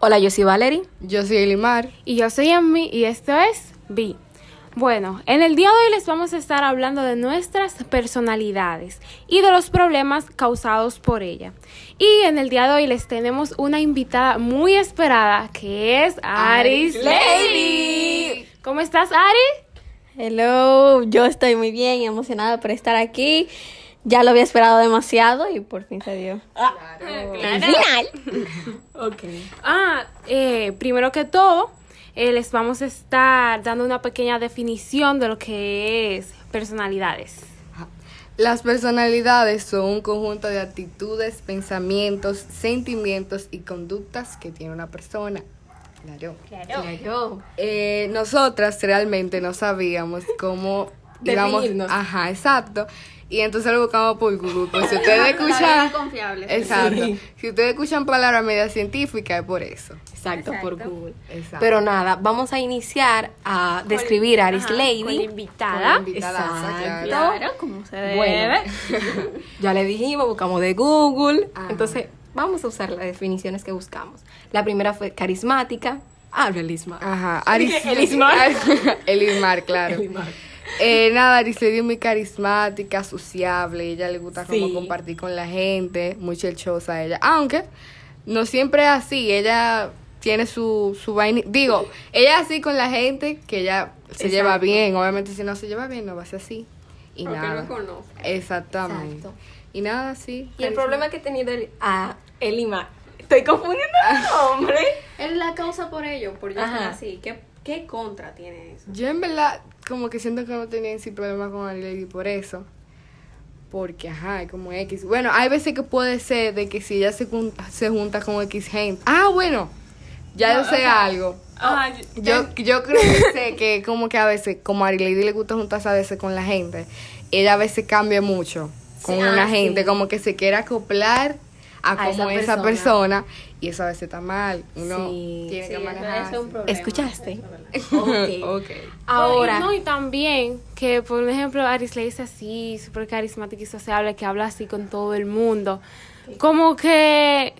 Hola, yo soy Valerie. Yo soy Elimar. Y yo soy Emmy y esto es Vi. Bueno, en el día de hoy les vamos a estar hablando de nuestras personalidades y de los problemas causados por ella. Y en el día de hoy les tenemos una invitada muy esperada que es Aris Lady. ¿Cómo estás, Ari? Hello, yo estoy muy bien, emocionada por estar aquí. Ya lo había esperado demasiado y por fin se dio. El final. Ok. Ah, eh, primero que todo, eh, les vamos a estar dando una pequeña definición de lo que es personalidades. Las personalidades son un conjunto de actitudes, pensamientos, sentimientos y conductas que tiene una persona. Claro. Yo. Eh, nosotras realmente no sabíamos cómo íbamos. Definirnos. Ajá, exacto. Y entonces lo buscamos por Google. Pues si ustedes escuchan. Exacto. Sí. Si ustedes escuchan palabras media científicas, es por eso. Exacto, por. Google. Exacto. Pero nada, vamos a iniciar a describir a Aris Ajá, Lady. Con la invitada. Con la invitada, Exacto. claro. como se debe. Bueno, ya le dijimos, buscamos de Google. Ajá. Entonces, vamos a usar las definiciones que buscamos. La primera fue carismática. Habla, Lisma. Ajá. Aris- Elismar. Elismar, claro. Elismar. Eh, nada, Arislady es muy carismática, sociable, ella le gusta como compartir con la gente, muy chelchosa ella. Aunque no siempre es así, ella tiene su, su vaina. Digo, ella es así con la gente que ella se lleva bien. Obviamente, si no se lleva bien, no va a ser así. Y nada. conoce. Exactamente. Exacto. Y nada, sí. Y el problema que he tenido el- a Elima, estoy confundiendo el nombre. Es la causa por ello, por yo Ajá. así. ¿Qué, ¿Qué contra tiene eso? Yo en verdad como que siento que no tenía en sí problema con Lady por eso. Porque, ajá, como X. Bueno, hay veces que puede ser de que si ella se, jun- se junta con X gente. Ah, bueno, ya yo sé algo. Ah, Yo, yo creo que sé que como que a veces, como a Lady le gusta juntarse a veces con la gente, ella a veces cambia mucho con Sí, una ah, gente, sí. como que se quiere acoplar a, A como esa esa, persona. Y eso a veces está mal. Uno Sí. tiene Sí, que eso manejar. es un problema. ¿Escuchaste? Eso es verdad. Ok. ok. Ahora, No, y también que, por ejemplo, Aris Lady es así, súper carismática y sociable, que habla así con todo el mundo. Como que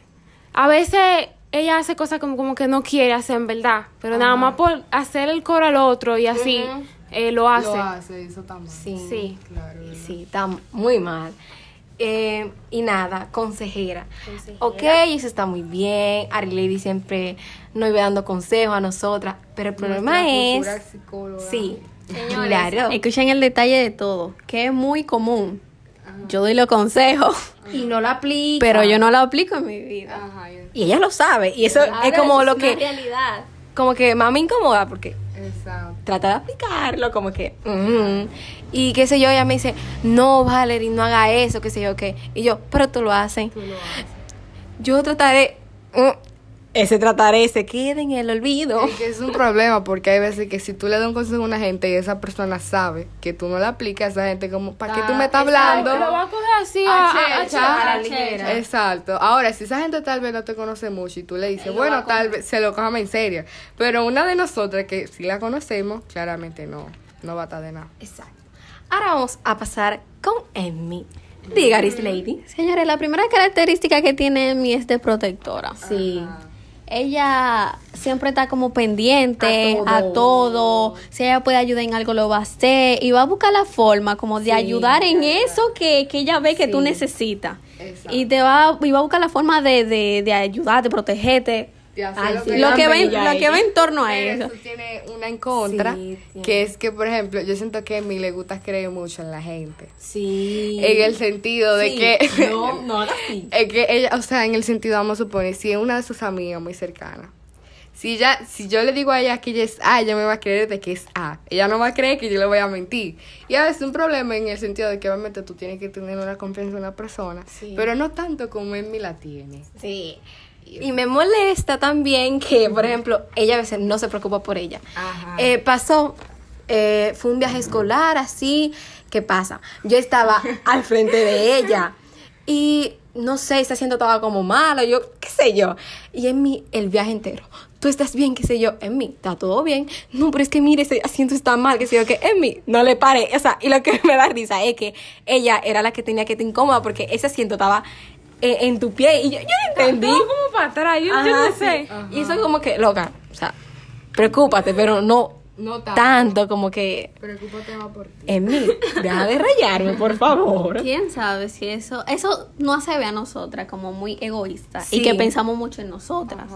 a veces ella hace cosas como, como que no quiere hacer en verdad, pero nada más por hacer el coro al otro y así eh, lo hace. Lo hace, eso está mal. sí. Sí. Claro. Sí, está muy mal. Eh, y nada, consejera. Consejera. Ok, eso está muy bien. Ari Lady siempre nos iba dando consejos a nosotras. Pero el problema Nuestra es. psicóloga. Sí, Señores, claro. Escuchen el detalle de todo, que es muy común. Yo doy los consejos, Y no la aplica. pero yo no lo aplico en mi vida. Ajá, Y ella lo sabe. Y eso Claro, es como eso lo es que. realidad. Como que más me incomoda porque exacto. Trata de aplicarlo, como que. mm. Y qué sé yo, ella me dice, no, Valerie, no haga eso, qué sé yo, qué. Y yo, pero tú lo haces. Tú lo haces. Yo trataré. mm, ese trataré se queda en el olvido. Es que es un problema porque hay veces que si tú le das un consejo a una gente y esa persona sabe que tú no le aplicas, esa gente como, ¿para qué tú me estás hablando? Lo va a así a, a- a- checha, a la a ligera. Exacto. Ahora, si esa gente tal vez no te conoce mucho y tú le dices, Él bueno, tal vez se lo cojamos en serio. Pero una de nosotras que si la conocemos, claramente no, no va a estar de nada. Exacto. Ahora vamos a pasar con Emmy. Diga, Lady. Señores, la primera característica que tiene Emi es de protectora. Sí. Ella siempre está como pendiente A a todo. Si ella puede ayudar en algo, lo va a hacer. Y va a buscar la forma como de Sí. ayudar en eso que, que ella ve que tú necesitas. Exacto. Y te va, y va a buscar la forma de, de, de ayudarte, protegerte. Ay, lo sí, que Lo que, va en, lo que va en torno a eso. eso tiene una en contra, Sí, que es que, por ejemplo, yo siento que a mí le gusta creer mucho en la gente. Sí. En el sentido de que... No, no, ahora sí. Es que ella, o sea, en el sentido, vamos a suponer, si es una de sus amigas muy cercana, si ella, si yo le digo a ella que ella es A, ella me va a creer de que es A. Ella no va a creer que yo le voy a mentir. Y a veces un problema en el sentido de que obviamente tú tienes que tener una confianza en una persona, Sí. pero no tanto como en mí la tiene. Sí. Y me molesta también que, por ejemplo, ella a veces no se preocupa por ella. Ajá. Eh, pasó, eh, fue un viaje escolar así. ¿Qué pasa? Yo estaba al frente de ella y no sé, está haciendo todo como malo, yo, qué sé yo. Y en mí, el viaje entero. Tú estás bien, qué sé yo, en mí, está todo bien. No, pero es que mire, ese asiento está mal, qué sé yo, que en mí, no le pare. O sea, y lo que me da risa es que ella era la que tenía que estar incómoda porque ese asiento estaba eh, en tu pie y yo, yo entendí. Estaba como para atrás. Yo, yo Ajá, no sí. sé. Y eso es como que, loca, o sea, preocúpate, pero no No tanto. tanto como que, Preocúpate más por ti. en mí, deja de rayarme, por favor. ¿Quién sabe si eso, eso no se ve a nosotras como muy egoísta Sí. y que pensamos mucho en nosotras?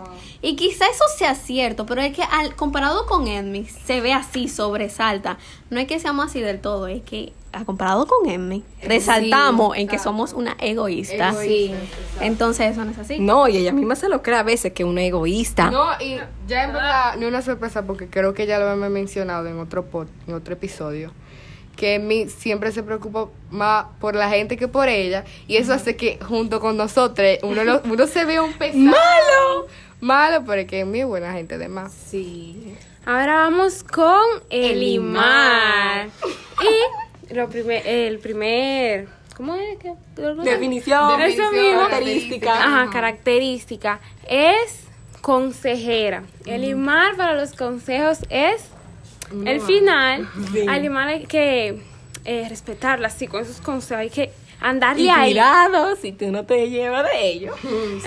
Y quizá eso sea cierto, pero es que al, comparado con Enmi se ve así, sobresalta. No es que seamos así del todo, es que a comparado con Enmi resaltamos en que somos una egoísta. Egoísta, Entonces eso no es así. No, y ella misma se lo cree a veces que una egoísta. No, y ya en verdad, no es una sorpresa porque creo que ya lo hemos mencionado en otro pod, en otro episodio. Que mi siempre se preocupa más por la gente que por ella. Y eso hace que junto con nosotros uno, lo- uno se ve un pesado. ¡Malo! Malo, pero es que es muy buena gente además. Sí. Ahora vamos con Elimar. Elimar. Y lo primer, el primer. ¿Cómo es? ¿Qué? Definición, Eso mismo. característica. Ajá, característica. Es consejera. Elimar para los consejos es el final. Sí. Al Elimar hay que eh, respetarla así con esos consejos. Hay que Y andarle ahí. cuidado si tú no te llevas de ellos.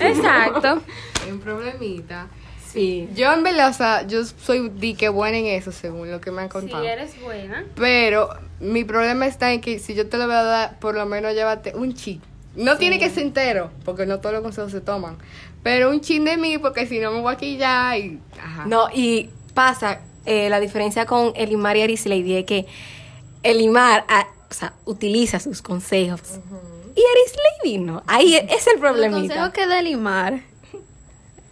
Exacto. Un problemita. Sí. Yo en verdad, o sea, yo soy dique buena en eso según lo que me han contado. Si eres buena. Pero mi problema está en que si yo te lo voy a dar, por lo menos llévate un chin. No tiene que ser entero, porque no todos los consejos se toman. Pero un chin de mí, porque si no me voy a quillar y... Ajá. No, y pasa, eh, la diferencia con Elimar y Arislady es que Elimar ah, o sea, utiliza sus consejos. Y Arislady no. Ahí es el Los consejos problemita. que da Limar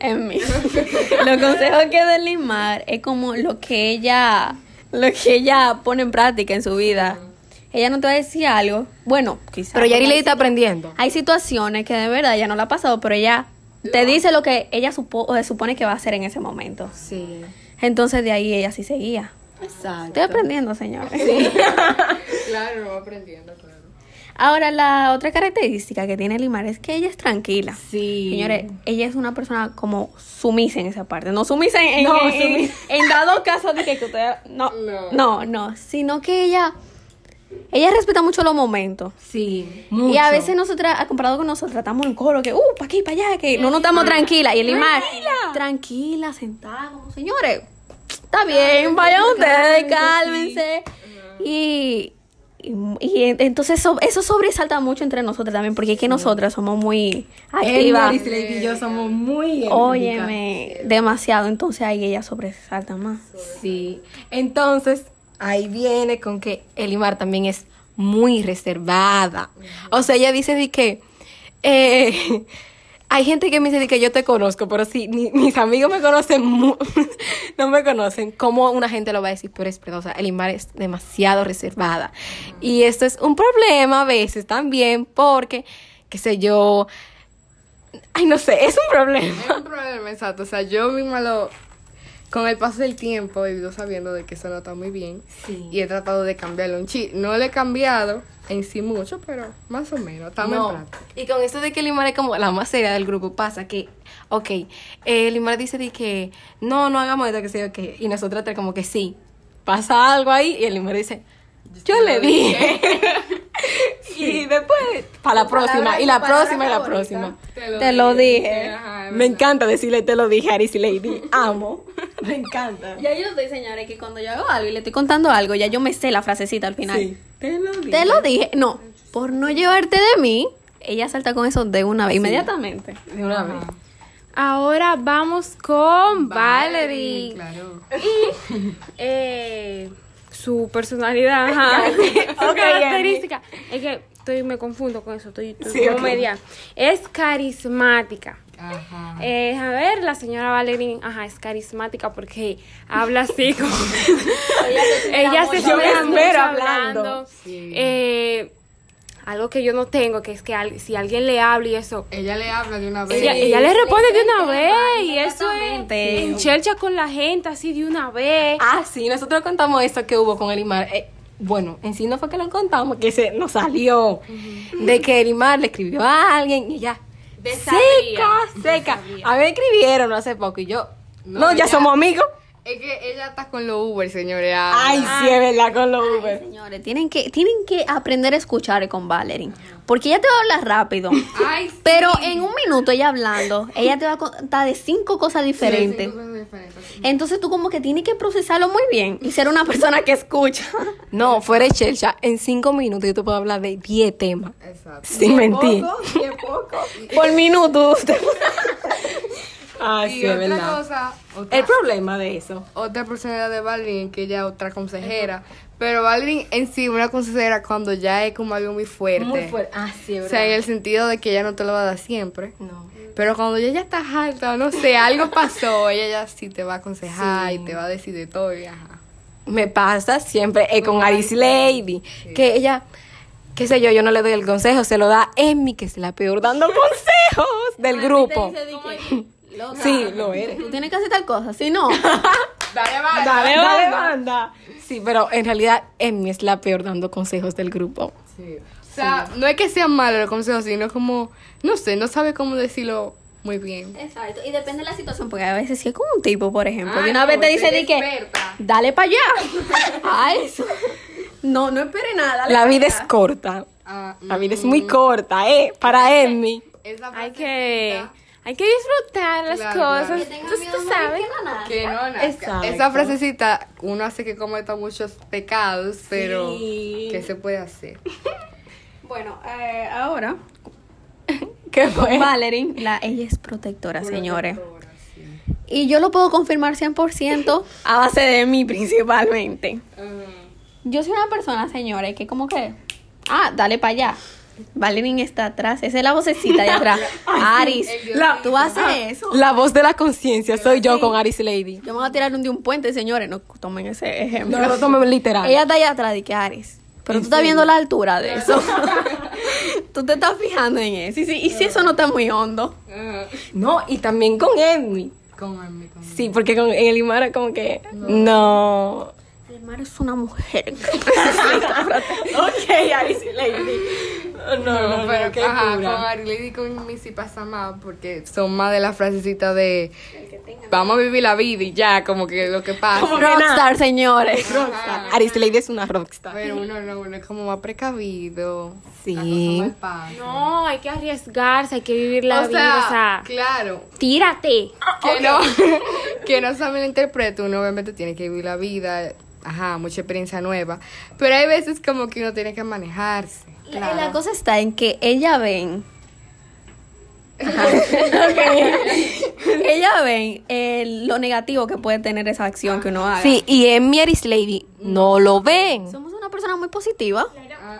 en mí. Los consejos que da Limar es como lo que ella lo que ella pone en práctica en su vida. Ella no te va a decir algo. Bueno, quizás. Pero ya hay, Arislady está aprendiendo. hay situaciones que de verdad ella no la ha pasado, pero ella te dice lo que ella supo, o supone que va a hacer en ese momento. Sí. Entonces de ahí ella sí seguía. Exacto. Estoy aprendiendo, señores. Claro, voy aprendiendo, claro. Ahora, la otra característica que tiene Limar es que ella es tranquila. Sí. Señores, ella es una persona como sumisa en esa parte. No sumisa en, en- No, en- sumisa. en dado caso de que usted... No, No. no, no, Sino que ella... Ella respeta mucho los momentos. Sí. Y a veces nosotras, comparado con nosotros, estamos en coro, que, uh, para aquí, para allá, que no nos estamos tranquilas. Y el Limar, tranquila, sentada, como, señores, está bien, vayan ustedes, cálmense. Y, y, y entonces eso, eso sobresalta mucho entre nosotras también, porque es que nosotras somos muy activas. Y yo somos muy Óyeme, demasiado, entonces ahí ella sobresalta más. Sí. Entonces, ahí viene con que Elimar también es muy reservada. O sea, ella dice de que eh, hay gente que me dice que yo te conozco, pero si ni- mis amigos me conocen, no me conocen, ¿cómo una gente lo va a decir? Pero es verdad, o sea, Elimar es demasiado reservada. Y esto es un problema a veces también porque, qué sé yo, ay, no sé, es un problema. Es un problema, exacto. O sea, yo misma lo... Con el paso del tiempo he ido sabiendo de que eso no está muy bien. Sí. Y he tratado de cambiarlo un chi. No lo he cambiado en sí mucho, pero más o menos. Estamos No. en práctica. Y con esto de que Limar es como la más seria del grupo, pasa que, ok, eh, Limar dice de que no, no hagamos esto, que yo qué. Y nosotros tres como que sí. Pasa algo ahí y el Limar dice, yo le dije. y después, para la próxima, y la próxima, y la próxima. Te lo dije. Ajá, Me encanta decirle, te lo dije, Aris Lady. Amo. Me encanta. Ya yo estoy, señores, que cuando yo hago algo y le estoy contando algo, ya yo me sé la frasecita al final. Sí, te lo dije. Te lo dije. No, por no llevarte de mí, ella salta con eso de una vez, inmediatamente. De una vez. Ahora vamos con Valerie. Claro. Eh, su personalidad, ajá. su característica. Es que estoy, me confundo con eso, estoy, estoy Sí, media. Es carismática. Ajá. Eh, a ver, la señora Valerie, ajá, es carismática porque habla así como... ella se esmero hablando. hablando. Sí. Eh, algo que yo no tengo, que es que al- si alguien le habla y eso, Ella le habla de una vez. ella, ella le responde de una vez y eso es inmediatamente. enchelcha con la gente así de una vez. Ah, sí, nosotros contamos eso que hubo con Elimar. Eh, bueno, en sí no fue que lo contamos, que se nos salió. De que Elimar le escribió a alguien y ya. Seca, seca. A mí me escribieron hace poco y yo. No, No, ya somos amigos. Es que ella está con los Uber, señores. ah. Ay, sí, es verdad, con los Uber. Señores, tienen que, tienen que aprender a escuchar con Valerie. Porque ella te va a hablar rápido. Ay, sí. Pero en un minuto ella hablando, ella te va a contar de cinco cosas diferentes. Sí, cosas Entonces tú como que tienes que procesarlo muy bien y ser una persona que escucha. No, fuera de Chelcha, en cinco minutos yo te puedo hablar de 10 temas. Exacto. Sin mentir. Por minuto usted. Ah, y otra cosa, otra, El problema de eso. otra personalidad de Valerie, que ella es otra consejera. Pero Valerie en sí, una consejera cuando ya es como algo muy fuerte. Ah, sí, O sea, en el sentido de que ella no te lo va a dar siempre. No. Pero cuando ella ya está alta, no sé, algo pasó, ella ya sí te va a aconsejar y te va a decir de todo y ajá. Me pasa siempre eh, con Aris Lady, que ella, qué sé yo, yo no le doy el consejo, se lo da Emmy, que es la peor dando consejos del grupo. Sí, lo eres. Tú tienes que hacer tal cosa, si no. Dale, va. Dale, dale, banda. Sí, pero en realidad Emmy es la peor dando consejos del grupo. Sí. O sea, no es que sean malos los consejos, sino como, no sé, no sabe cómo decirlo muy bien. Exacto, y depende de la situación, porque a veces si es como un tipo, por ejemplo, Ah, y una no, vez te dice de que, dale para allá. A eso. No, no espere nada. dale La vida allá. es corta. Ah, La vida es muy corta, ¿eh? Para Emmy. Hay que, hay que disfrutar las Claro, cosas. claro. Que tenga Tú, miedo tú no sabes. Que no nazca. Exacto. Esa frasecita, uno hace que cometa muchos pecados, pero Sí. ¿qué se puede hacer? Bueno, eh, ahora, ¿Qué fue? Valerie, la, ella es protectora, señores. Y yo lo puedo confirmar 100% a base de mí principalmente. Yo soy una persona, señores, que como que, ah, dale para allá. Valerie está atrás, esa es la vocecita de atrás. Aris, La- tú haces eso. La voz de la conciencia soy yo con Aris Lady. Yo me voy a tirar un de un puente, señores, no tomen ese ejemplo. No lo tomen literal. Ella está allá atrás de que Ares. Pero tú estás viendo la altura de eso. tú te estás fijando en eso. Y si, y si eso no está muy hondo. No, y también con Emmy. Con Emmy, con Sí, porque con, en el Imara como que... No. El mar es una mujer. ok, Aris Lady. No, no, no, pero qué ajá, cura. con Arilady y con Missy pasa más porque son más de la frasecita de vamos a vivir la vida y ya, como que lo que pasa. Como. Rockstar, señores. Rockstar. Aris Lady es una rockstar. Pero uno no, uno es como más precavido. Sí. No, hay que arriesgarse, hay que vivir la o vida. sea, o sea, claro, tírate. que no, que no se me interprete, uno obviamente tiene que vivir la vida, ajá, mucha experiencia nueva, pero hay veces como que uno tiene que manejarse. La, la cosa está en que ella ven. Ella ven el- lo negativo que puede tener esa acción que uno haga. Sí, y y Aris Lady no lo ven. Somos una persona muy positiva.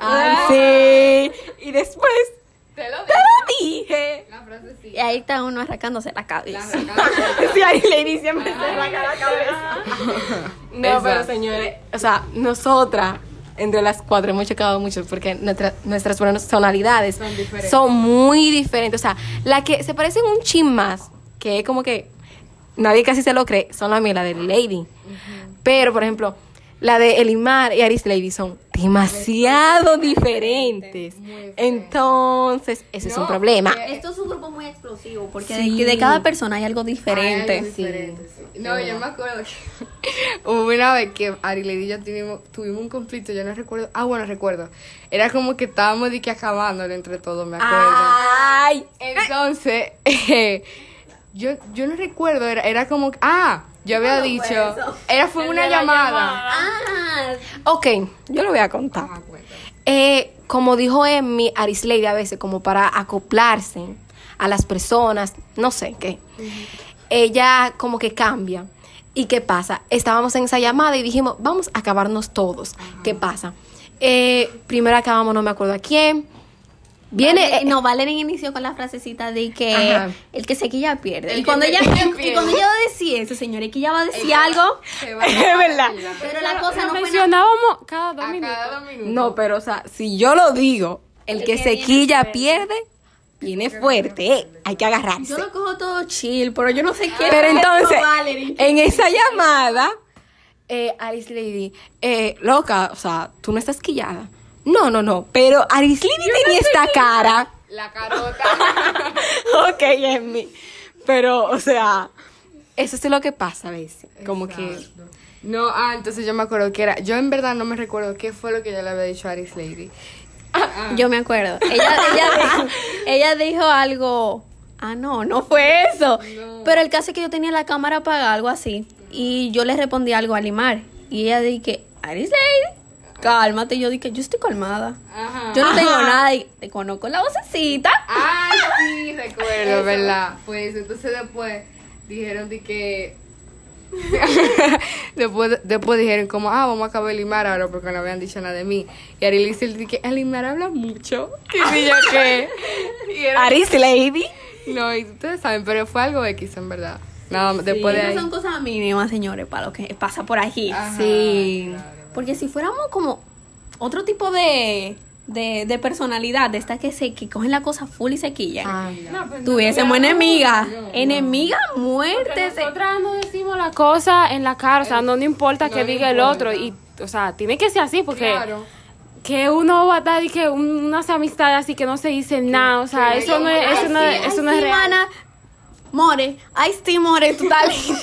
Ay, sí. Y después Te lo te lo dije. La frase sí. Y ahí está uno arrancándose la cabeza. Sí, Aris Lady siempre se arranca la cabeza. No, Exacto. pero señores, o sea, nosotras entre las cuatro hemos chocado mucho porque nuestra- nuestras personalidades Son diferentes. son muy diferentes. O sea, la que se parecen un chin más, que es como que nadie casi se lo cree, son la mía, la de Lady. Pero, por ejemplo, la de Elimar y Aris Lady son demasiado diferentes. Entonces, ese es un problema. que- Esto es un grupo muy explosivo porque Sí. de, de cada persona hay algo Hay diferente. algo diferente, sí. No, yo me acuerdo que hubo una vez que Ari Lady y yo tuvimos, tuvimos un conflicto, yo no recuerdo. Ah, bueno, recuerdo. Era como que estábamos de que acabándolo entre todos, me acuerdo. Ay, Entonces, eh, yo, yo no recuerdo, era, era como que, ah, yo había ¿Cuándo fue dicho, eso? era fue una llamada. Ah, ok, yo lo voy a contar. Ah. Eh, como dijo Emmy, Aris Lady a veces, como para acoplarse a las personas, no sé qué, ella como que cambia. ¿Y qué pasa? Estábamos en esa llamada y dijimos, vamos a acabarnos todos. ¿Qué pasa? Eh, primero acabamos, no me acuerdo a quién. Viene. Eh, no, Valeria inició con la frasecita de que Ajá. el que se quilla pierde. El y que cuando ella y cuando ella va a decir eso, señores, que ella va a decir Ella- algo, Es verdad. pero la cosa Lo no fue mencionábamos cada dos A minutos. cada dos minutos. no, pero o sea, si yo lo digo, el, que, se quilla pierde, viene fuerte. eh, hay que agarrarse. Yo lo cojo todo chill, pero yo no sé qué. Pero es entonces, Valerie. en esa llamada, eh, Aris Lady, eh, loca, o sea, tú no estás quillada. No, no, no, pero Aris Lady tenía esta cara. La carota. ok, Emmy. Pero, o sea, eso es lo que pasa a veces. Como que. No, ah, entonces yo me acuerdo que era. Yo en verdad no me recuerdo qué fue lo que yo le había dicho a Aris Lady. Yo me acuerdo. Ella, ella, dijo, ella dijo algo. Ah, no, no fue eso. Pero el caso es que yo tenía la cámara apagada, algo así. Y yo le respondí algo a Limar. Y ella dije, Aris Lady, cálmate. Y yo dije, yo estoy calmada. Ajá. Yo no tengo nada. Y te conozco la vocecita. Ay, sí, recuerdo, ¿verdad? Pues entonces después dijeron de que. después, después dijeron como, ah, vamos a acabar de limar ahora porque no habían dicho nada de mí. Y Ariel que el limar habla mucho. Que sí, yo qué. Aris Lady. No, y ustedes saben, pero fue algo X en verdad. Nada, después de ahí. son cosas mínimas, señores, para lo que pasa por aquí. Ajá, Sí. claro. Porque si fuéramos como otro tipo de, de, de personalidad, de estas que se que cogen la cosa full y se quillan, Ay. tuviésemos enemiga. enemiga muerte. se- Nosotras no decimos la cosa en la cara, o sea, no, no importa no que diga el otro. Y, o sea, tiene que ser así porque Claro. que uno va a dar y que un- unas amistades así que no se dicen nada, o sea, eso no es, eso no eso no es real. More, ay sí, More, tú estás linda.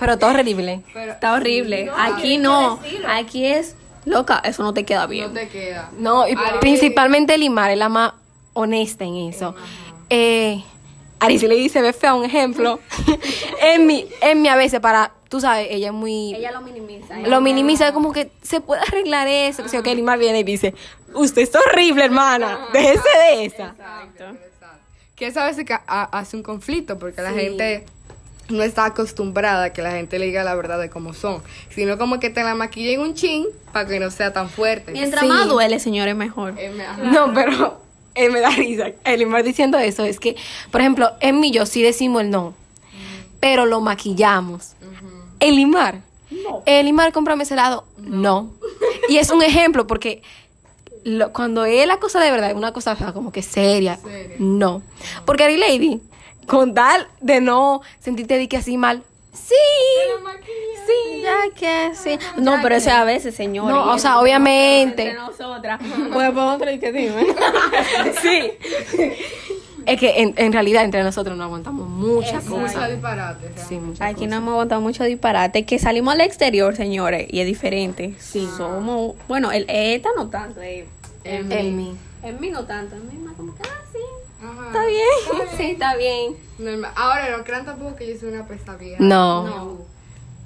Pero todo horrible. Pero Está horrible. Aquí no. Aquí es loca. Eso no te queda no bien. te queda. No, y Ari- principalmente Limar es la más honesta en eso. Eh, Aris Lady se ve fea, un ejemplo. en mi, en mi a veces para, tú sabes, ella es muy... lo minimiza. lo minimiza como que se puede arreglar eso. Que que Limar viene y dice, usted es horrible, hermana. Déjese de esa. Exacto. Que eso a veces hace un conflicto porque la gente no está acostumbrada a que la gente le diga la verdad de cómo son, sino como que te la maquillen un chin para que no sea tan fuerte. Mientras Sí. más duele, señores, mejor. Eh, me-. No, pero eh, me da risa. El Limar diciendo eso es que, por ejemplo, en mí yo sí decimos el no, pero lo maquillamos. El Limar. El Limar, cómprame ese helado. No. Y es un ejemplo porque lo- cuando es la cosa de verdad, es una cosa como que seria. Seria. No. Porque Ari Lady, con tal de no sentirte de que así mal, sí. Sí. Ya que sí. No, pero eso es a veces, señores. No, o sea, obviamente. Entre nosotras. Pues por otra y que dime. sí. Es que en, en realidad entre nosotros no aguantamos muchas Mucho cosas. disparate. o sea. Sí, muchas Aquí cosas. no hemos aguantado mucho disparate. Que salimos al exterior, señores, y es diferente. Sí. Somos. Bueno, el ETA no tanto. eh. En En mí. En mí no tanto. En mí más como que, ah, sí. Está bien. Sí, está bien. Normal. Ahora, no crean tampoco que yo soy una pesadilla. No. No.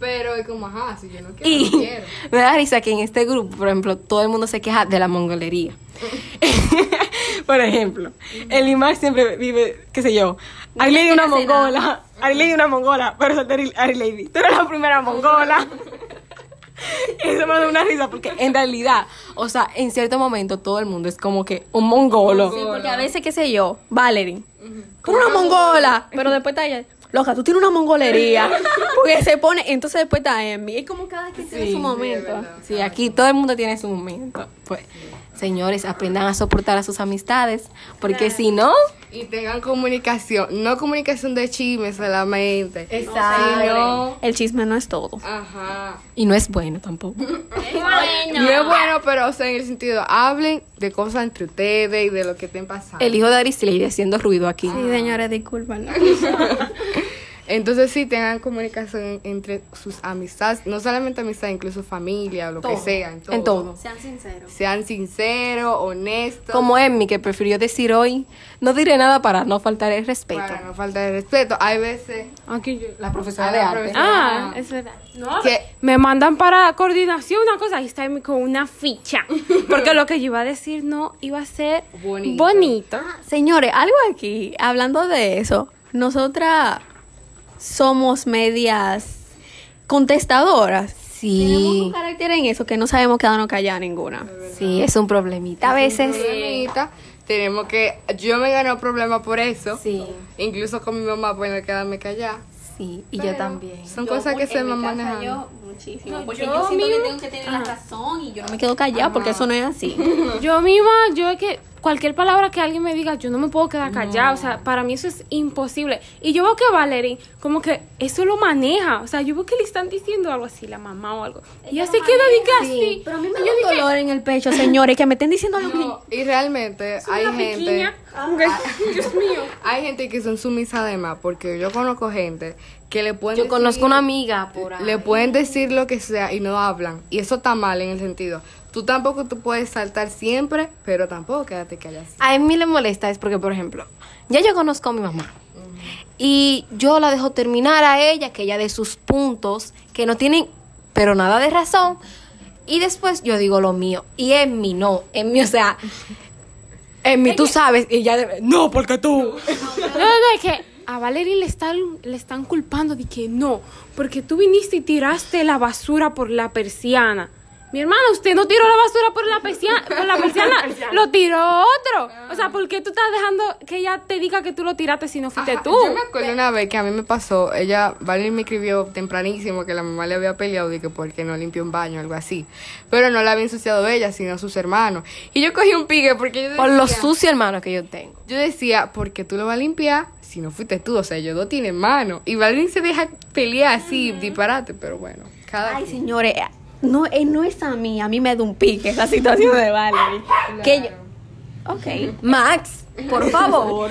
Pero es como, ajá, si yo no quiero, Y no quiero. me da risa que en este grupo, por ejemplo, todo el mundo se queja de la mongolería. por ejemplo, el Imar siempre vive, qué sé yo, Ari Lady una mongola, Ari Lady una mongola, pero eso es Ari Lady, tú eres la primera mongola. Eso me da una risa porque en realidad, o sea, en cierto momento todo el mundo es como que un mongolo. Sí, porque a veces, qué sé yo, Valerie, tú eres una mongola, pero después está ella, loca, tú tienes una mongolería, porque se pone, entonces después está en mí, es como cada quien tiene su momento. verdad. Sí, aquí todo el mundo tiene su momento. Pues, señores, aprendan a soportar a sus amistades, porque si no, Y tengan comunicación, no comunicación de chisme solamente. Exacto. Sino, El chisme no es todo. ajá. y no es bueno tampoco. No es bueno, pero o sea, en el sentido, hablen de cosas entre ustedes y de lo que estén pasando. El hijo de Aristileide haciendo ruido aquí. Sí, señores, disculpen. Entonces sí, tengan comunicación entre sus amistades, no solamente amistades, incluso familia o lo que sea. En todo. En todo. Sean sinceros. Sean sinceros, honestos. Como Emmy, que prefirió decir hoy, no diré nada para no faltar el respeto. Para no faltar el respeto. Hay veces Aquí yo- La profesora de la arte. profesora. Ah, Ah. es verdad. No, que me mandan para coordinación una cosa, ahí está con una ficha. Porque lo que yo iba a decir no iba a ser Bonito. bonito. Señores, algo aquí, hablando de eso, nosotras somos medias contestadoras. Tenemos un Sí, carácter en eso que no sabemos quedarnos calladas ninguna. sí, es un problemita a veces. problemita, tenemos que. Yo me gané problema por eso. Sí, Incluso con mi mamá, bueno, quedarme callada. sí, y yo también. Son cosas que se me manejan. muchísimo. No, porque yo yo, siento que tengo que tener la razón y yo no me quedo callada porque eso no es así. Yo misma, yo es que cualquier palabra que alguien me diga, yo no me puedo quedar callada. O sea, para mí eso es imposible. Y yo veo que Valerie, como que eso lo maneja. O sea, yo veo que le están diciendo algo así, la mamá o algo. Y se queda que así. Pero a mí me da un dije, dolor en el pecho, señores, que me estén diciendo algo que... No, y realmente hay una gente. Como que, Dios mío. Hay gente que son sumisas además, porque yo conozco gente que le pueden Yo decir- conozco una amiga por ahí. le pueden decir lo que sea y no hablan. Y eso está mal en el sentido. Tú tampoco tú puedes saltar siempre, pero tampoco quédate callada. A mí le molesta es porque, por ejemplo, ya yo conozco a mi mamá. Y yo la dejo terminar a ella, que ella de sus puntos, que no tienen, pero nada de razón. Y después yo digo lo mío. Y en mí no, en mí, o sea, en mí tú sabes, y ya debe, no, porque tú. No, no, no, es que a Valerie le están, le están culpando de que no, porque tú viniste y tiraste la basura por la persiana. Mi hermana, usted no tiró la basura por la persiana, por la persiana, lo tiró otro. O sea, ¿por qué tú estás dejando que ella te diga que tú lo tiraste si no fuiste Ajá, tú? Yo me acuerdo una vez que a mí me pasó, ella, Valerie me escribió tempranísimo que la mamá le había peleado y que porque no limpió un baño, algo así. Pero no la había ensuciado ella, sino sus hermanos. Y yo cogí un pique porque yo Por los decía- sucios hermanos que yo tengo. Yo decía, ¿por qué tú lo vas a limpiar si no fuiste tú? O sea, ellos dos tienen mano. Y Valerie se deja pelear así, disparate, pero bueno, cada Ay, quien. señores, no, eh, no es a mí, a mí me da un pique esa situación de Valerie. Que yo- ok. Max, por favor.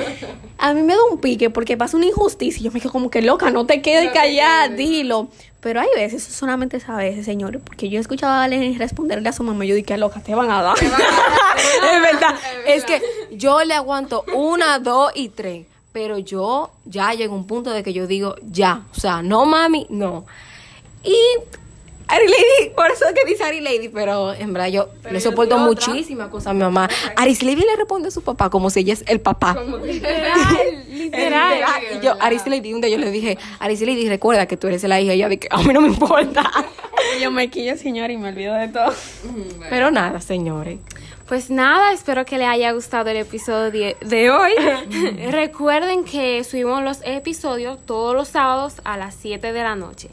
A mí me da un pique porque pasa una injusticia y yo me quedo como que loca, no te quedes callada, dilo. Pero hay veces, solamente es a veces, señores, porque yo he escuchado a Valerie responderle a su mamá y yo dije, loca, te van a dar. es verdad. Es que yo le aguanto una, dos y tres. Pero yo ya llego a un punto de que yo digo, ya. O sea, no, mami, no. Y Ari Lady, por eso es que dice Ari Lady, pero en verdad yo le soporto muchísimas cosas a mi mamá. Aris Lady le responde a su papá como si ella es el papá. Literal, literal. Y yo, Aris Lady, un día yo le dije, Aris Lady, recuerda que tú eres la hija. Y ella dije, a mí no me importa. yo me quillo, señor, y me olvido de todo. Pero nada, señores. Pues nada, espero que les haya gustado el episodio de- de hoy. Recuerden que subimos los episodios todos los sábados a las 7 de la noche.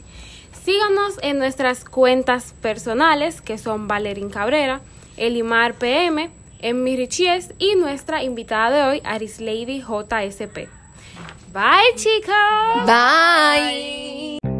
Síganos en nuestras cuentas personales que son Valerín Cabrera, Elimar PM, Emmy Richies y nuestra invitada de hoy, Aris Lady JSP. Bye chicos. Bye.